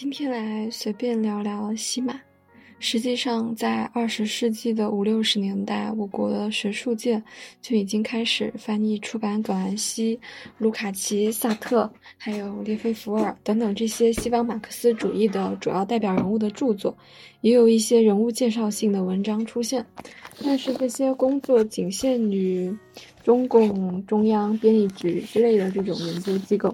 今天来随便聊聊西马。实际上，在二十世纪的五六十年代，我国的学术界就已经开始翻译出版葛兰西、卢卡奇、萨特，还有列菲弗尔等等这些西方马克思主义的主要代表人物的著作，也有一些人物介绍性的文章出现。但是这些工作仅限于中共中央编译局之类的这种研究机构，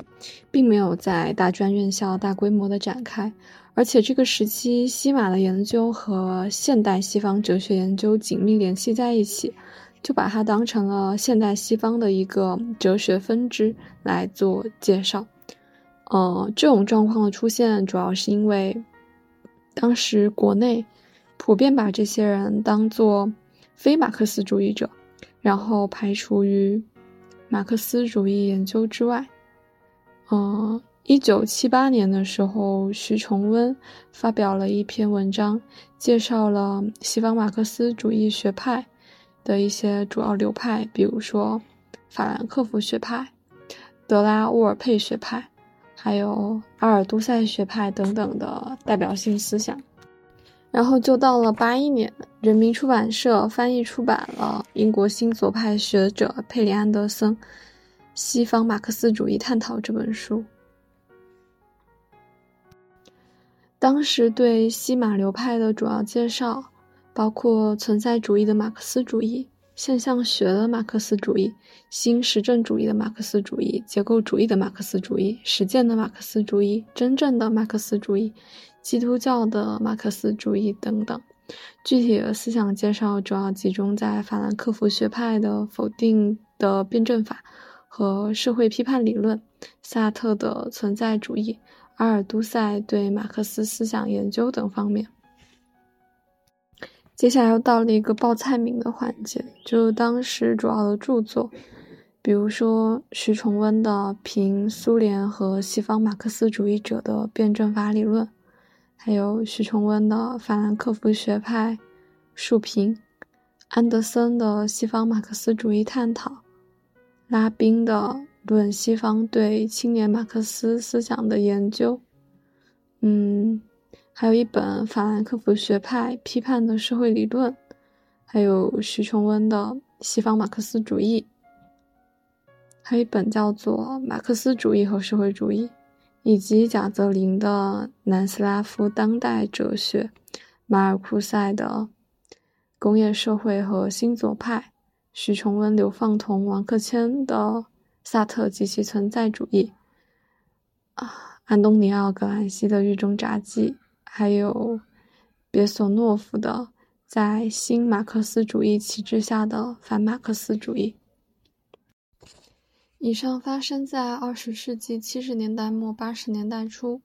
并没有在大专院校大规模的展开。而且这个时期，西马的研究和现代西方哲学研究紧密联系在一起，就把它当成了现代西方的一个哲学分支来做介绍。呃，这种状况的出现，主要是因为当时国内普遍把这些人当做非马克思主义者，然后排除于马克思主义研究之外。嗯。一九七八年的时候，徐崇温发表了一篇文章，介绍了西方马克思主义学派的一些主要流派，比如说法兰克福学派、德拉沃尔佩学派，还有阿尔都塞学派等等的代表性思想。然后就到了八一年，人民出版社翻译出版了英国新左派学者佩里安德森《西方马克思主义探讨》这本书。当时对西马流派的主要介绍，包括存在主义的马克思主义、现象学的马克思主义、新实证主义的马克思主义、结构主义的马克思主义、实践的马克思主义、真正的马克思主义、基督教的马克思主义等等。具体的思想介绍主要集中在法兰克福学派的否定的辩证法和社会批判理论、萨特的存在主义。阿尔都塞对马克思思想研究等方面，接下来又到了一个报菜名的环节，就当时主要的著作，比如说徐崇温的《评苏联和西方马克思主义者的辩证法理论》，还有徐崇温的法兰克福学派述评，安德森的《西方马克思主义探讨》，拉宾的。论西方对青年马克思思想的研究，嗯，还有一本法兰克福学派批判的社会理论，还有徐崇温的《西方马克思主义》，还有一本叫做《马克思主义和社会主义》，以及贾泽林的《南斯拉夫当代哲学》，马尔库塞的《工业社会和新左派》，徐崇温、刘放同、王克谦的。萨特及其存在主义，啊，安东尼奥·格兰西的《狱中札记》，还有别索诺夫的在新马克思主义旗帜下的反马克思主义。以上发生在二十世纪七十年代末八十年代初，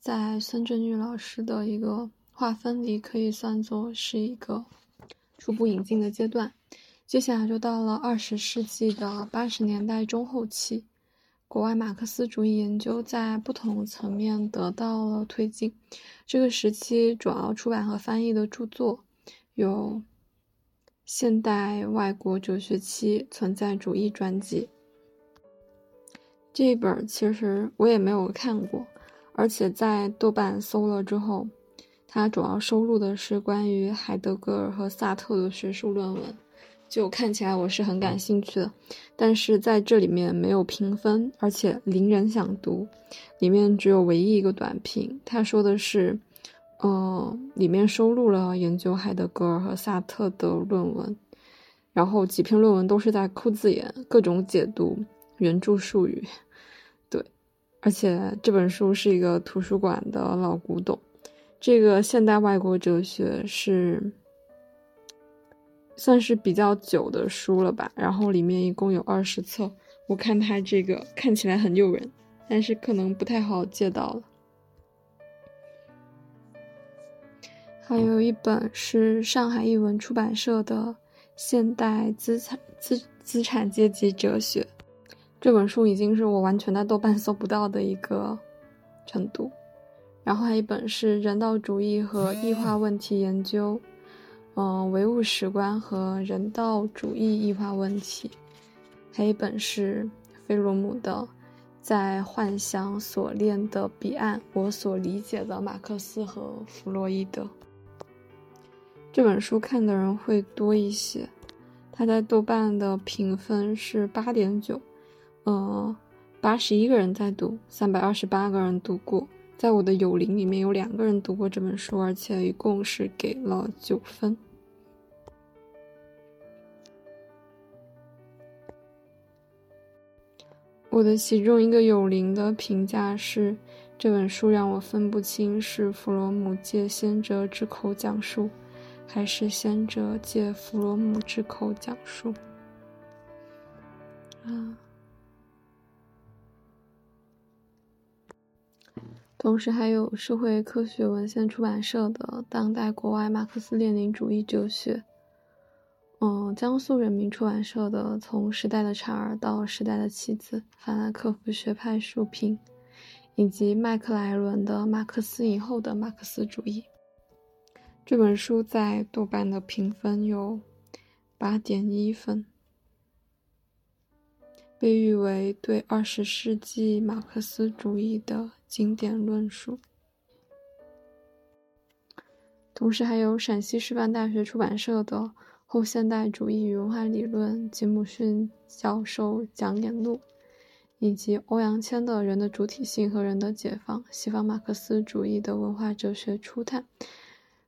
在孙振玉老师的一个划分里，可以算作是一个初步引进的阶段。接下来就到了二十世纪的八十年代中后期，国外马克思主义研究在不同层面得到了推进。这个时期主要出版和翻译的著作有《现代外国哲学期存在主义专辑》这一本，其实我也没有看过，而且在豆瓣搜了之后，它主要收录的是关于海德格尔和萨特的学术论文。就看起来我是很感兴趣的，但是在这里面没有评分，而且零人想读，里面只有唯一一个短评。他说的是，嗯，里面收录了研究海德格尔和萨特的论文，然后几篇论文都是在抠字眼，各种解读原著术语。对，而且这本书是一个图书馆的老古董，这个现代外国哲学是。算是比较久的书了吧，然后里面一共有二十册，我看它这个看起来很诱人，但是可能不太好借到了。还有一本是上海译文出版社的《现代资产资资产阶级哲学》，这本书已经是我完全在豆瓣搜不到的一个程度。然后还有一本是《人道主义和异化问题研究》。嗯，唯物史观和人道主义异化问题，还有一本是菲洛姆的《在幻想所恋的彼岸，我所理解的马克思和弗洛伊德。这本书看的人会多一些，他在豆瓣的评分是八点九，呃，八十一个人在读，三百二十八个人读过。在我的友邻里面有两个人读过这本书，而且一共是给了九分。我的其中一个友邻的评价是，这本书让我分不清是弗罗姆借先哲之口讲述，还是先哲借弗罗姆之口讲述。啊。同时，还有社会科学文献出版社的《当代国外马克思列宁主义哲学》，嗯，江苏人民出版社的《从时代的产儿到时代的棋子》，法兰克福学派书评，以及麦克莱伦的《马克思以后的马克思主义》。这本书在豆瓣的评分有八点一分，被誉为对二十世纪马克思主义的。经典论述，同时还有陕西师范大学出版社的《后现代主义与文化理论》吉姆逊教授讲演录，以及欧阳谦的《人的主体性和人的解放：西方马克思主义的文化哲学初探》，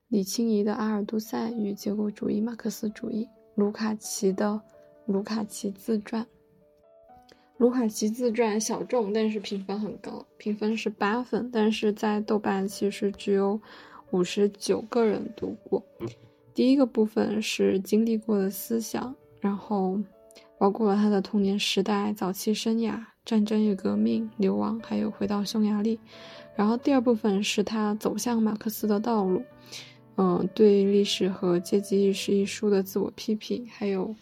李清怡的《阿尔都塞与结构主义马克思主义》，卢卡奇的《卢卡奇自传》。卢卡奇自传小众，但是评分很高，评分是八分，但是在豆瓣其实只有五十九个人读过。第一个部分是经历过的思想，然后包括了他的童年时代、早期生涯、战争与革命、流亡，还有回到匈牙利。然后第二部分是他走向马克思的道路，嗯，对历史和阶级意识一书的自我批评，还有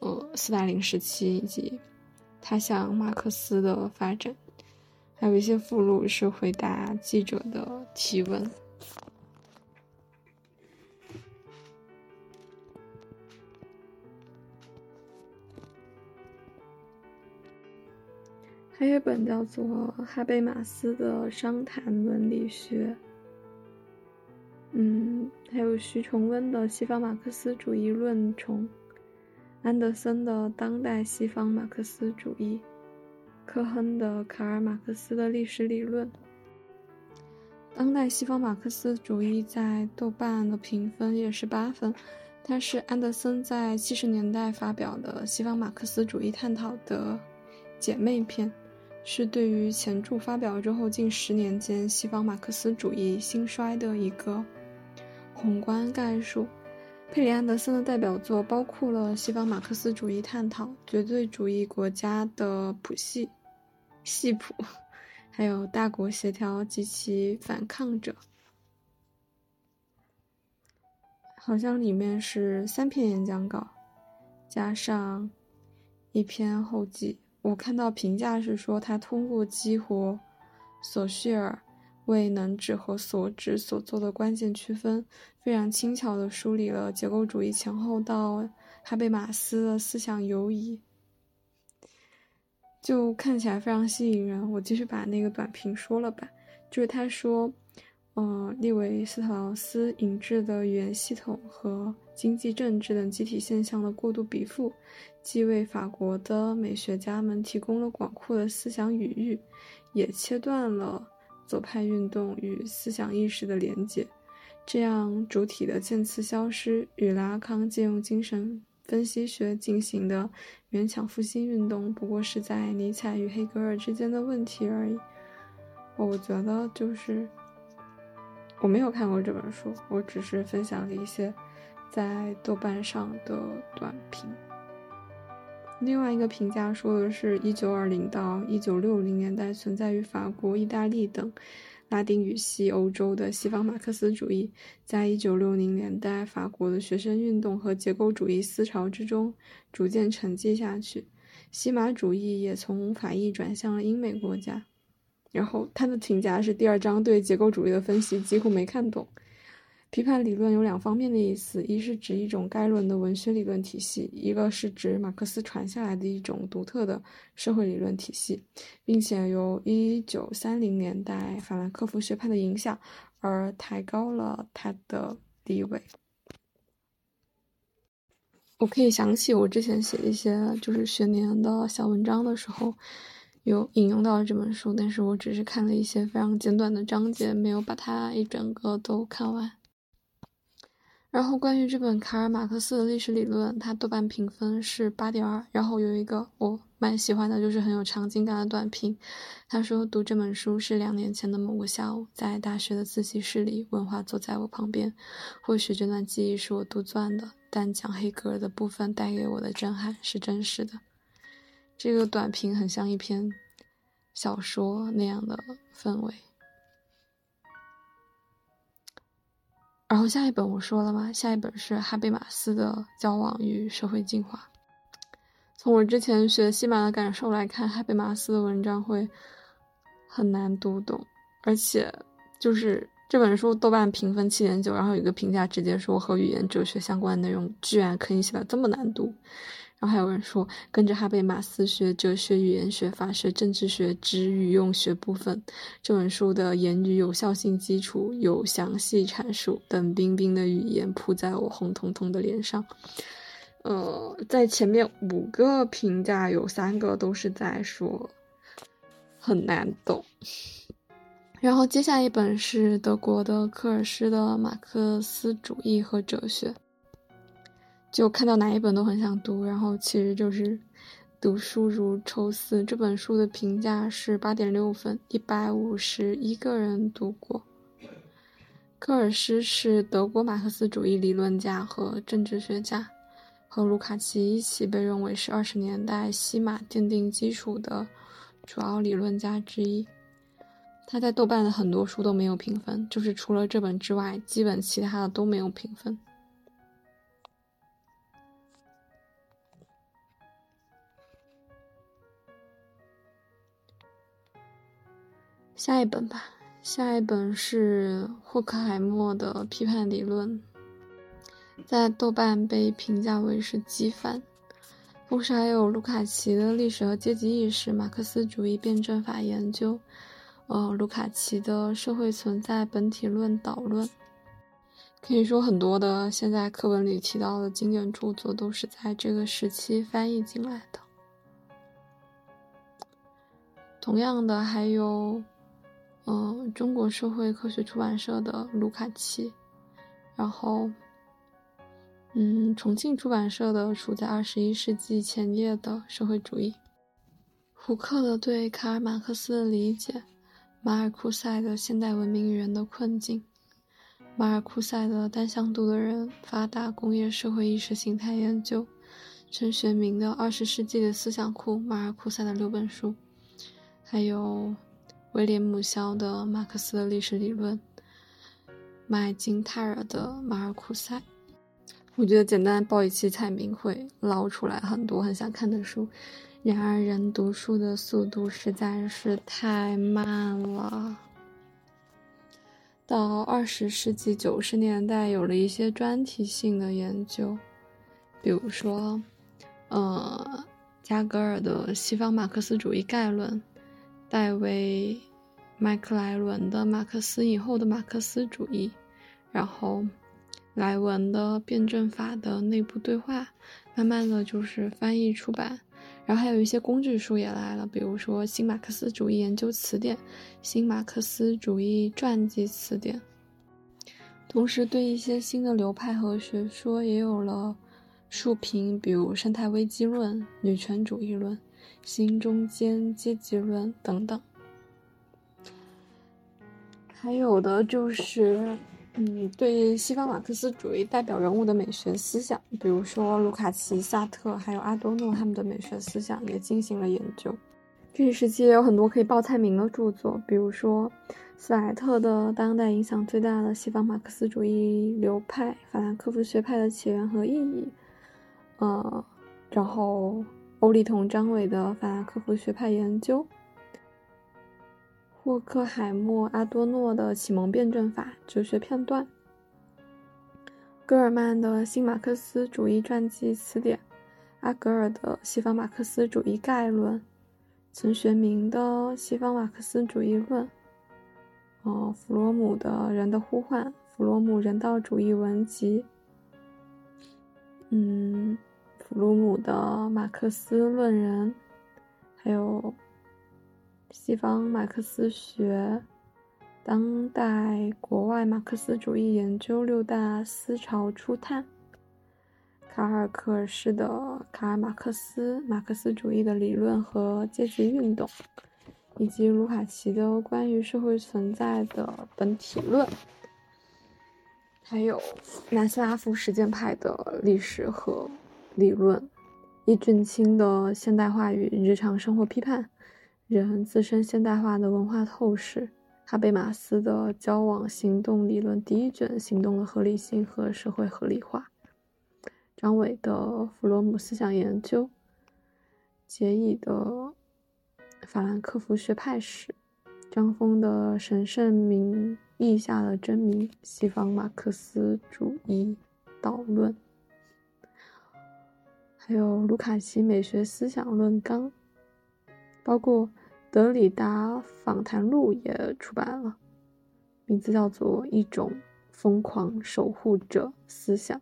呃斯大林时期以及。他向马克思的发展，还有一些附录是回答记者的提问。还有一本叫做哈贝马斯的《商谈伦理学》，嗯，还有徐崇温的《西方马克思主义论重》。安德森的《当代西方马克思主义》，科亨的《卡尔马克思的历史理论》。当代西方马克思主义在豆瓣的评分也是八分，它是安德森在七十年代发表的西方马克思主义探讨的姐妹篇，是对于前著发表之后近十年间西方马克思主义兴衰的一个宏观概述。佩里安德森的代表作包括了西方马克思主义探讨、绝对主义国家的谱系、系谱，还有大国协调及其反抗者。好像里面是三篇演讲稿，加上一篇后记。我看到评价是说他通过激活索绪尔。为能指和所指所做的关键区分，非常轻巧地梳理了结构主义前后到哈贝马斯的思想游移，就看起来非常吸引人。我继续把那个短评说了吧，就是他说，嗯，利维斯特劳斯引致的语言系统和经济政治等集体现象的过度比附，既为法国的美学家们提供了广阔的思想语域，也切断了。左派运动与思想意识的连结，这样主体的渐次消失，与拉康借用精神分析学进行的勉强复兴运动，不过是在尼采与黑格尔之间的问题而已。我觉得就是我没有看过这本书，我只是分享了一些在豆瓣上的短评。另外一个评价说的是，一九二零到一九六零年代存在于法国、意大利等拉丁语系欧洲的西方马克思主义，在一九六零年代法国的学生运动和结构主义思潮之中逐渐沉寂下去，西马主义也从法意转向了英美国家。然后他的评价是，第二章对结构主义的分析几乎没看懂。批判理论有两方面的意思，一是指一种概论的文学理论体系，一个是指马克思传下来的一种独特的社会理论体系，并且由1930年代法兰克福学派的影响而抬高了他的地位。我可以想起我之前写一些就是学年的小文章的时候，有引用到这本书，但是我只是看了一些非常简短的章节，没有把它一整个都看完。然后关于这本卡尔马克思的历史理论，它豆瓣评分是八点二。然后有一个我蛮喜欢的，就是很有场景感的短评。他说读这本书是两年前的某个下午，在大学的自习室里，文化坐在我旁边。或许这段记忆是我杜撰的，但讲黑格尔的部分带给我的震撼是真实的。这个短评很像一篇小说那样的氛围。然后下一本我说了吗，下一本是哈贝马斯的《交往与社会进化》。从我之前学西马的感受来看，哈贝马斯的文章会很难读懂，而且就是这本书豆瓣评分七点九，然后有一个评价直接说和语言哲学相关的内容居然可以写的这么难读。然后还有人说，跟着哈贝马斯学哲学、语言学、法学、政治学之语用学部分，这本书的言语有效性基础有详细阐述等冰冰的语言扑在我红彤彤的脸上。呃，在前面五个评价有三个都是在说很难懂。然后接下一本是德国的科尔施的《马克思主义和哲学》。就看到哪一本都很想读，然后其实就是读书如抽丝。这本书的评价是八点六分，一百五十一个人读过。科尔施是德国马克思主义理论家和政治学家，和卢卡奇一起被认为是二十年代西马奠定基础的主要理论家之一。他在豆瓣的很多书都没有评分，就是除了这本之外，基本其他的都没有评分。下一本吧，下一本是霍克海默的《批判理论》，在豆瓣被评价为是极范。同时还有卢卡奇的《历史和阶级意识》、马克思主义辩证法研究，呃，卢卡奇的《社会存在本体论导论》。可以说，很多的现在课文里提到的经典著作都是在这个时期翻译进来的。同样的，还有。嗯，中国社会科学出版社的卢卡奇，然后，嗯，重庆出版社的处在二十一世纪前叶的社会主义，胡克的对卡尔马克思的理解，马尔库塞的现代文明与人的困境，马尔库塞的单向度的人发达工业社会意识形态研究，陈学明的二十世纪的思想库，马尔库塞的六本书，还有。威廉姆肖的《马克思的历史理论》，麦金泰尔的《马尔库塞》，我觉得简单报一期菜名会捞出来很多很想看的书。然而，人读书的速度实在是太慢了。到二十世纪九十年代，有了一些专题性的研究，比如说，呃，加格尔的《西方马克思主义概论》。戴维·麦克莱伦的《马克思以后的马克思主义》，然后莱文的《辩证法的内部对话》，慢慢的就是翻译出版，然后还有一些工具书也来了，比如说《新马克思主义研究词典》《新马克思主义传记词典》，同时对一些新的流派和学说也有了述评，比如生态危机论、女权主义论。新中间阶级论等等，还有的就是，嗯，对西方马克思主义代表人物的美学思想，比如说卢卡奇、萨特，还有阿多诺他们的美学思想也进行了研究。这一时期也有很多可以报菜名的著作，比如说斯莱特的当代影响最大的西方马克思主义流派——法兰克福学派的起源和意义，呃，然后。欧里同张伟的法兰克福学派研究，霍克海默阿多诺的启蒙辩证法哲学片段，戈尔曼的《新马克思主义传记词典》，阿格尔的《西方马克思主义概论》，陈学明的《西方马克思主义论》，哦，弗罗姆的《人的呼唤》，弗罗姆人道主义文集，嗯，鲁姆的《马克思论人》，还有西方马克思学。当代国外马克思主义研究六大思潮初探，卡尔克尔式的《卡尔马克思马克思主义的理论和阶级运动》，以及卢卡奇的《关于社会存在的本体论》，还有南斯拉夫实践派的历史和理论，易俊清的《现代化与日常生活批判：人自身现代化的文化透视》。哈贝马斯的交往行动理论第一卷：行动的合理性和社会合理化。张伟的弗洛姆思想研究。杰乙的法兰克福学派史。张峰的神圣名义下的真名：西方马克思主义导论。还有卢卡奇美学思想论纲，包括。德里达访谈录也出版了，名字叫做《一种疯狂守护者思想》。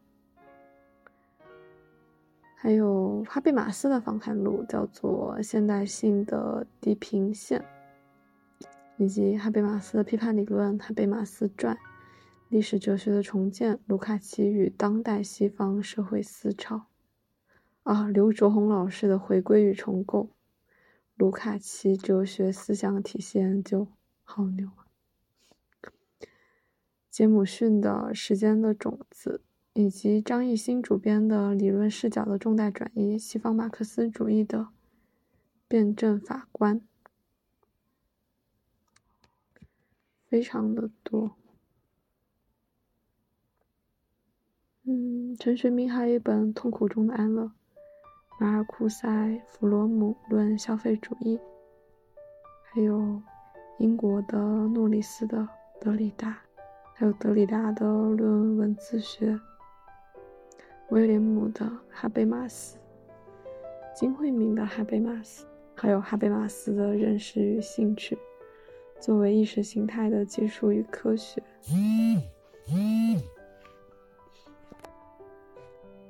还有哈贝马斯的访谈录，叫做《现代性的地平线》，以及哈贝马斯的批判理论《哈贝马斯传》，历史哲学的重建，卢卡奇与当代西方社会思潮。啊，刘卓宏老师的回归与重构。卢卡奇哲学思想体系研究，好牛啊！杰姆逊的《时间的种子》，以及张艺兴主编的《理论视角的重大转移：西方马克思主义的辩证法观》，非常的多。嗯，陈学明还有一本《痛苦中的安乐》。马尔库塞·弗罗姆论消费主义，还有英国的诺里斯的德里达，还有德里达的论文字学，威廉姆的哈贝马斯，金惠明的哈贝马斯，还有哈贝马斯的认识与兴趣，作为意识形态的技术与科学。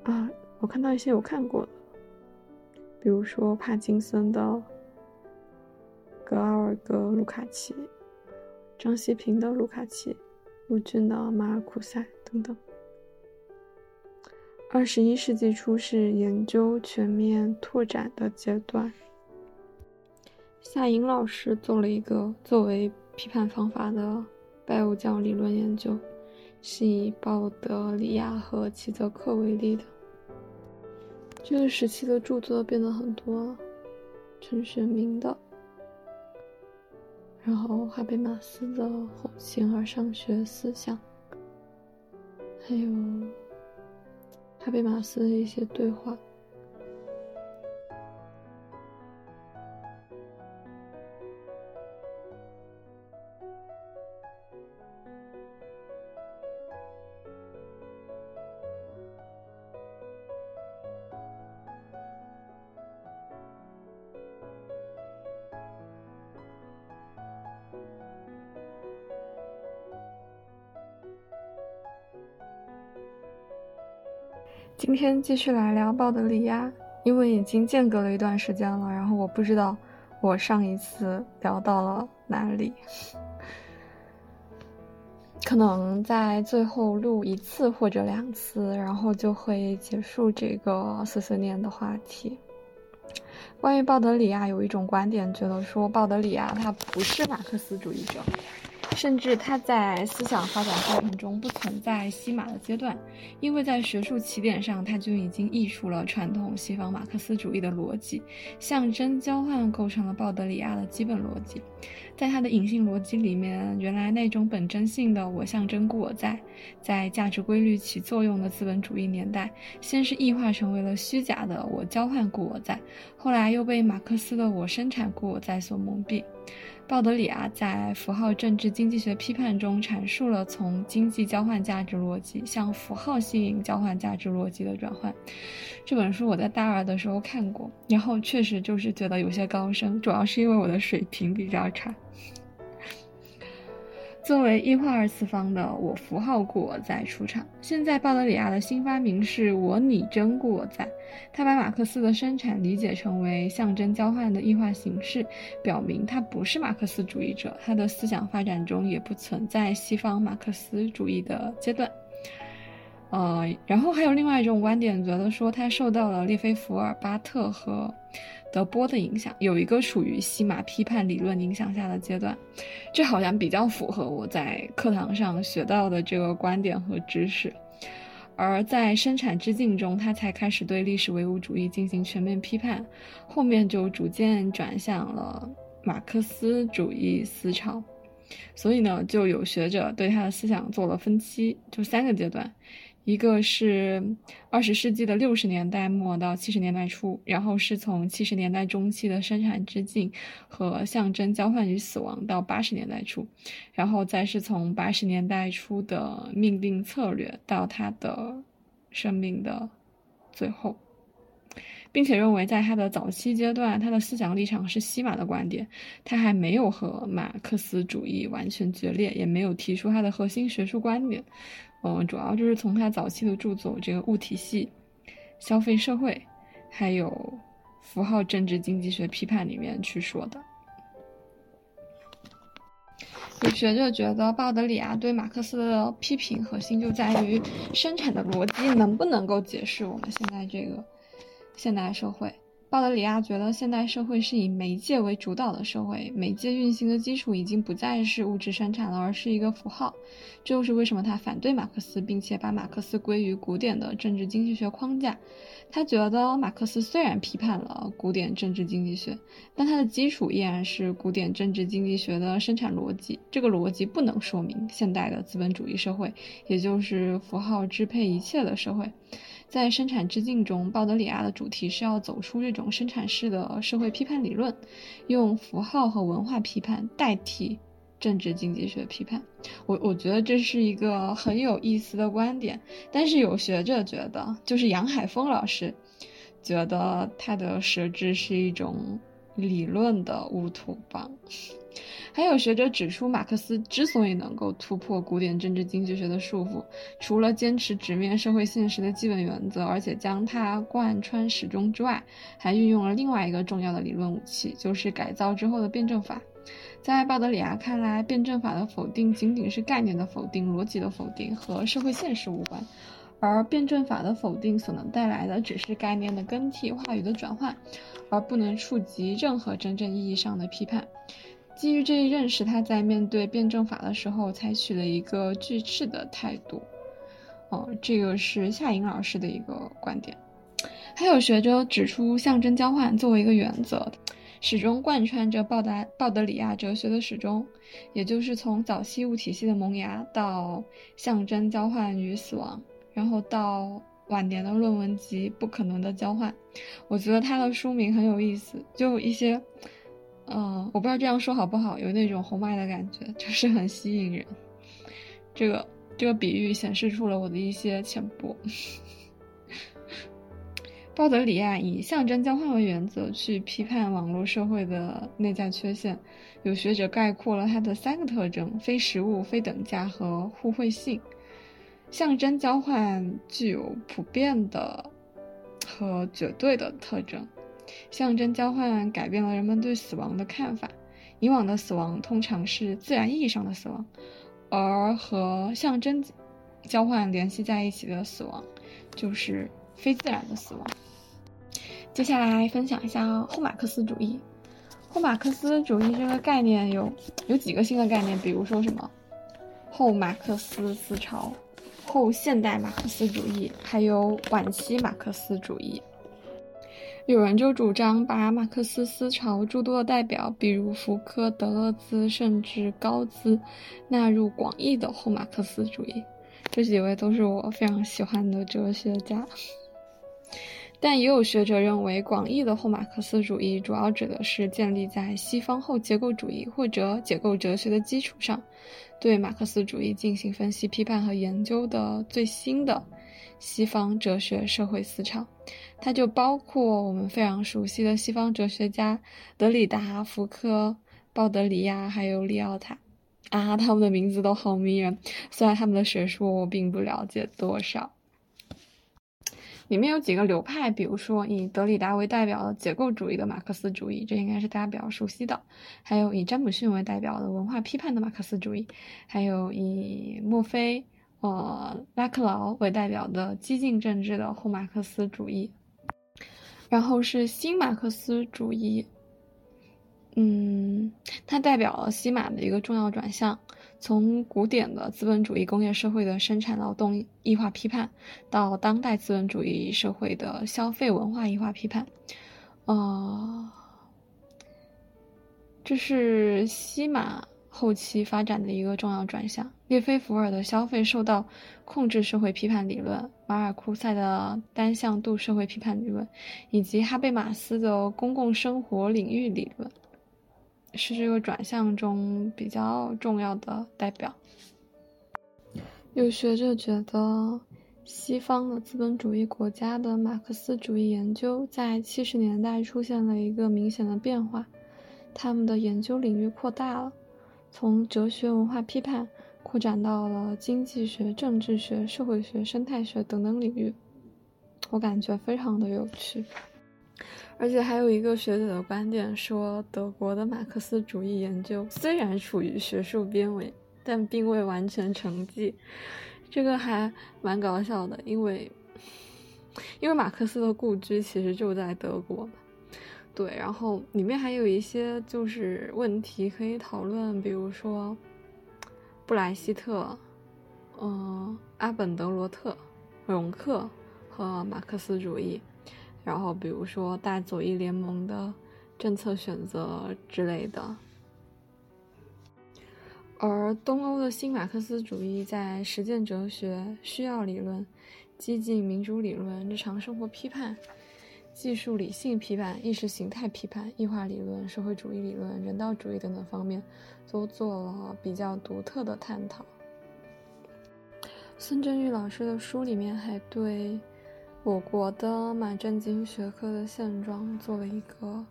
啊，我看到一些我看过的。比如说帕金森的格奥尔格·卢卡奇、张希平的卢卡奇、陆军的马尔库塞等等。二十一世纪初是研究全面拓展的阶段。夏莹老师做了一个作为批判方法的拜欧教理论研究，是以鲍德里亚和齐泽克为例的。这个时期的著作变得很多，陈学明的，然后哈贝马斯的《后形而上学思想》，还有哈贝马斯的一些对话。今天继续来聊鲍德里亚，因为已经间隔了一段时间了，然后我不知道我上一次聊到了哪里，可能在最后录一次或者两次，然后就会结束这个碎碎念的话题。关于鲍德里亚，有一种观点觉得说，鲍德里亚他不是马克思主义者。甚至他在思想发展过程中不存在西马的阶段，因为在学术起点上他就已经译出了传统西方马克思主义的逻辑，象征交换构成了鲍德里亚的基本逻辑。在他的隐性逻辑里面，原来那种本真性的我象征故我在，在价值规律起作用的资本主义年代，先是异化成为了虚假的我交换故我在，后来又被马克思的我生产故我在所蒙蔽。鲍德里亚在《符号政治经济学批判》中阐述了从经济交换价值逻辑向符号性交换价值逻辑的转换。这本书我在大二的时候看过，然后确实就是觉得有些高深，主要是因为我的水平比较差。作为一化二次方的我符号故我在出场。现在鲍德里亚的新发明是我拟真故我在。他把马克思的生产理解成为象征交换的异化形式，表明他不是马克思主义者。他的思想发展中也不存在西方马克思主义的阶段。呃，然后还有另外一种观点，觉得说他受到了列菲伏尔、巴特和。德波的影响有一个属于西马批判理论影响下的阶段，这好像比较符合我在课堂上学到的这个观点和知识。而在生产之境中，他才开始对历史唯物主义进行全面批判，后面就逐渐转向了马克思主义思潮。所以呢，就有学者对他的思想做了分期，就三个阶段。一个是二十世纪的六十年代末到七十年代初，然后是从七十年代中期的生产之境和象征交换与死亡到八十年代初，然后再是从八十年代初的命定策略到他的生命的最后，并且认为在他的早期阶段，他的思想立场是西马的观点，他还没有和马克思主义完全决裂，也没有提出他的核心学术观点。嗯，主要就是从他早期的著作《这个物体系、消费社会》，还有《符号政治经济学批判》里面去说的。有学者觉得，鲍德里亚对马克思的批评核心就在于生产的逻辑能不能够解释我们现在这个现代社会。鲍德里亚觉得，现代社会是以媒介为主导的社会，媒介运行的基础已经不再是物质生产了，而是一个符号。这就是为什么他反对马克思，并且把马克思归于古典的政治经济学框架。他觉得，马克思虽然批判了古典政治经济学，但它的基础依然是古典政治经济学的生产逻辑。这个逻辑不能说明现代的资本主义社会，也就是符号支配一切的社会。在生产之境中，鲍德里亚的主题是要走出这种生产式的社会批判理论，用符号和文化批判代替政治经济学批判。我我觉得这是一个很有意思的观点，但是有学者觉得，就是杨海峰老师觉得他的实质是一种理论的乌托邦。还有学者指出，马克思之所以能够突破古典政治经济学的束缚，除了坚持直面社会现实的基本原则，而且将它贯穿始终之外，还运用了另外一个重要的理论武器，就是改造之后的辩证法。在鲍德里亚看来，辩证法的否定仅仅是概念的否定、逻辑的否定，和社会现实无关；而辩证法的否定所能带来的，只是概念的更替、话语的转换，而不能触及任何真正意义上的批判。基于这一认识，他在面对辩证法的时候采取了一个拒斥的态度。哦，这个是夏颖老师的一个观点。还有学者指出，象征交换作为一个原则，始终贯穿着鲍达鲍德里亚哲学的始终，也就是从早期物体系的萌芽到象征交换与死亡，然后到晚年的论文集《不可能的交换》。我觉得他的书名很有意思，就一些。嗯，我不知道这样说好不好，有那种红麦的感觉，就是很吸引人。这个这个比喻显示出了我的一些浅薄。鲍德里亚以象征交换为原则去批判网络社会的内在缺陷，有学者概括了它的三个特征：非实物、非等价和互惠性。象征交换具有普遍的和绝对的特征。象征交换改变了人们对死亡的看法。以往的死亡通常是自然意义上的死亡，而和象征交换联系在一起的死亡，就是非自然的死亡。接下来分享一下后马克思主义。后马克思主义这个概念有有几个新的概念，比如说什么后马克思思潮、后现代马克思主义，还有晚期马克思主义。有人就主张把马克思思潮诸多的代表，比如福柯、德勒兹，甚至高兹，纳入广义的后马克思主义。这几位都是我非常喜欢的哲学家。但也有学者认为，广义的后马克思主义主要指的是建立在西方后结构主义或者解构哲学的基础上，对马克思主义进行分析、批判和研究的最新的西方哲学社会思潮。它就包括我们非常熟悉的西方哲学家德里达、福柯、鲍德里亚，还有里奥塔。啊，他们的名字都好迷人，虽然他们的学术我并不了解多少。里面有几个流派，比如说以德里达为代表的结构主义的马克思主义，这应该是大家比较熟悉的；还有以詹姆逊为代表的文化批判的马克思主义；还有以墨菲、呃拉克劳为代表的激进政治的后马克思主义。然后是新马克思主义。嗯，它代表了西马的一个重要转向，从古典的资本主义工业社会的生产劳动异化批判，到当代资本主义社会的消费文化异化批判。呃，这是西马后期发展的一个重要转向。列菲伏尔的消费受到控制社会批判理论，马尔库塞的单向度社会批判理论，以及哈贝马斯的公共生活领域理论。是这个转向中比较重要的代表。有学者觉得，西方的资本主义国家的马克思主义研究在七十年代出现了一个明显的变化，他们的研究领域扩大了，从哲学、文化批判扩展到了经济学、政治学、社会学、生态学等等领域。我感觉非常的有趣。而且还有一个学者的观点说，德国的马克思主义研究虽然处于学术边缘，但并未完全成绩。这个还蛮搞笑的，因为因为马克思的故居其实就在德国嘛。对，然后里面还有一些就是问题可以讨论，比如说布莱希特、嗯阿本德罗特、容克和马克思主义。然后，比如说大左翼联盟的政策选择之类的，而东欧的新马克思主义在实践哲学、需要理论、激进民主理论、日常生活批判、技术理性批判、意识形态批判、异化理论、社会主义理论、人道主义等等方面，都做了比较独特的探讨。孙正玉老师的书里面还对。我国的马正经学科的现状做了一个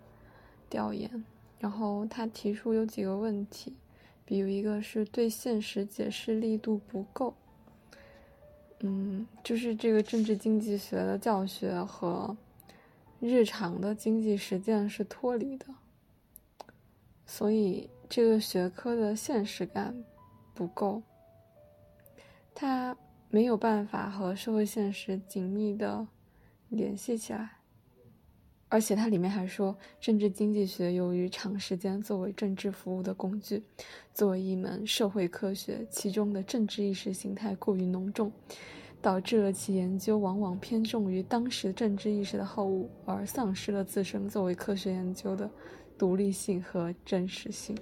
调研，然后他提出有几个问题，比如一个是对现实解释力度不够，嗯，就是这个政治经济学的教学和日常的经济实践是脱离的，所以这个学科的现实感不够，他。没有办法和社会现实紧密的联系起来，而且它里面还说，政治经济学由于长时间作为政治服务的工具，作为一门社会科学，其中的政治意识形态过于浓重，导致了其研究往往偏重于当时政治意识的厚物，而丧失了自身作为科学研究的独立性和真实性。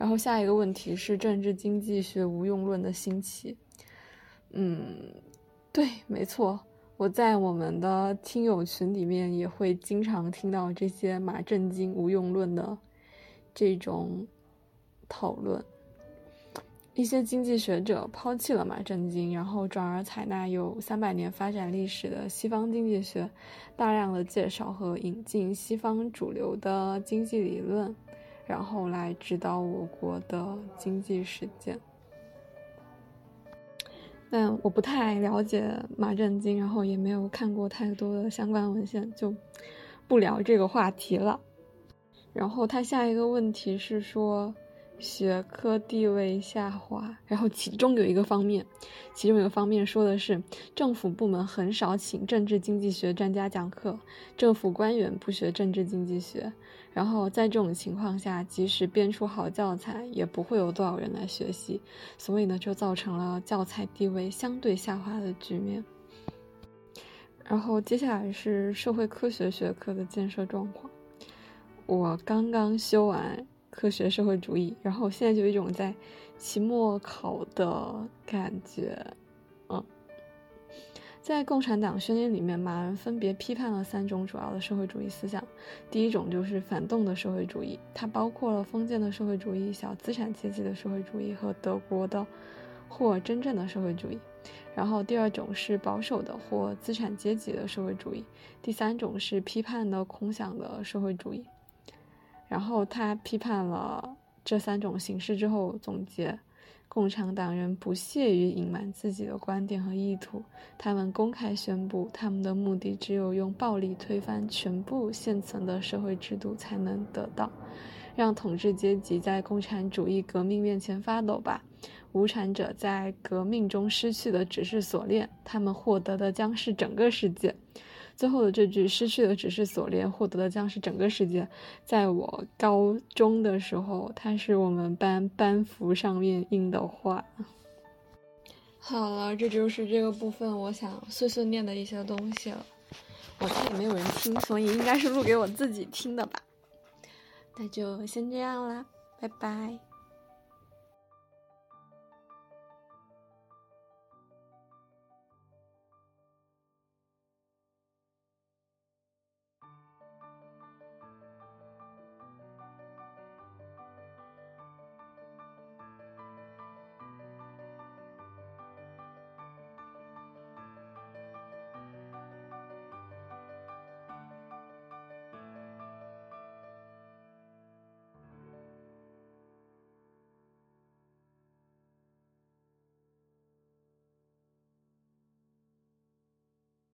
然后下一个问题是政治经济学无用论的兴起。嗯，对，没错，我在我们的听友群里面也会经常听到这些马正经无用论的这种讨论。一些经济学者抛弃了马正经，然后转而采纳有三百年发展历史的西方经济学，大量的介绍和引进西方主流的经济理论。然后来指导我国的经济实践，但我不太了解马振经，然后也没有看过太多的相关文献，就不聊这个话题了。然后他下一个问题是说。学科地位下滑，然后其中有一个方面，其中有一个方面说的是政府部门很少请政治经济学专家讲课，政府官员不学政治经济学，然后在这种情况下，即使编出好教材，也不会有多少人来学习，所以呢，就造成了教材地位相对下滑的局面。然后接下来是社会科学学科的建设状况，我刚刚修完。科学社会主义，然后现在就有一种在期末考的感觉，在《共产党宣言》里面，马恩分别批判了三种主要的社会主义思想。第一种就是反动的社会主义，它包括了封建的社会主义、小资产阶级的社会主义和德国的或真正的社会主义。然后第二种是保守的或资产阶级的社会主义。第三种是批判的空想的社会主义。然后他批判了这三种形式之后，总结。共产党人不屑于隐瞒自己的观点和意图，他们公开宣布，他们的目的只有用暴力推翻全部现存的社会制度才能得到。让统治阶级在共产主义革命面前发抖吧！无产者在革命中失去的只是锁链，他们获得的将是整个世界。最后的这句“失去的只是锁链，获得的将是整个世界”，在我高中的时候，它是我们班班服上面印的话。好了，这就是这个部分我想碎碎念的一些东西了。我这也没有人听，所以应该是录给我自己听的吧。那就先这样啦，拜拜。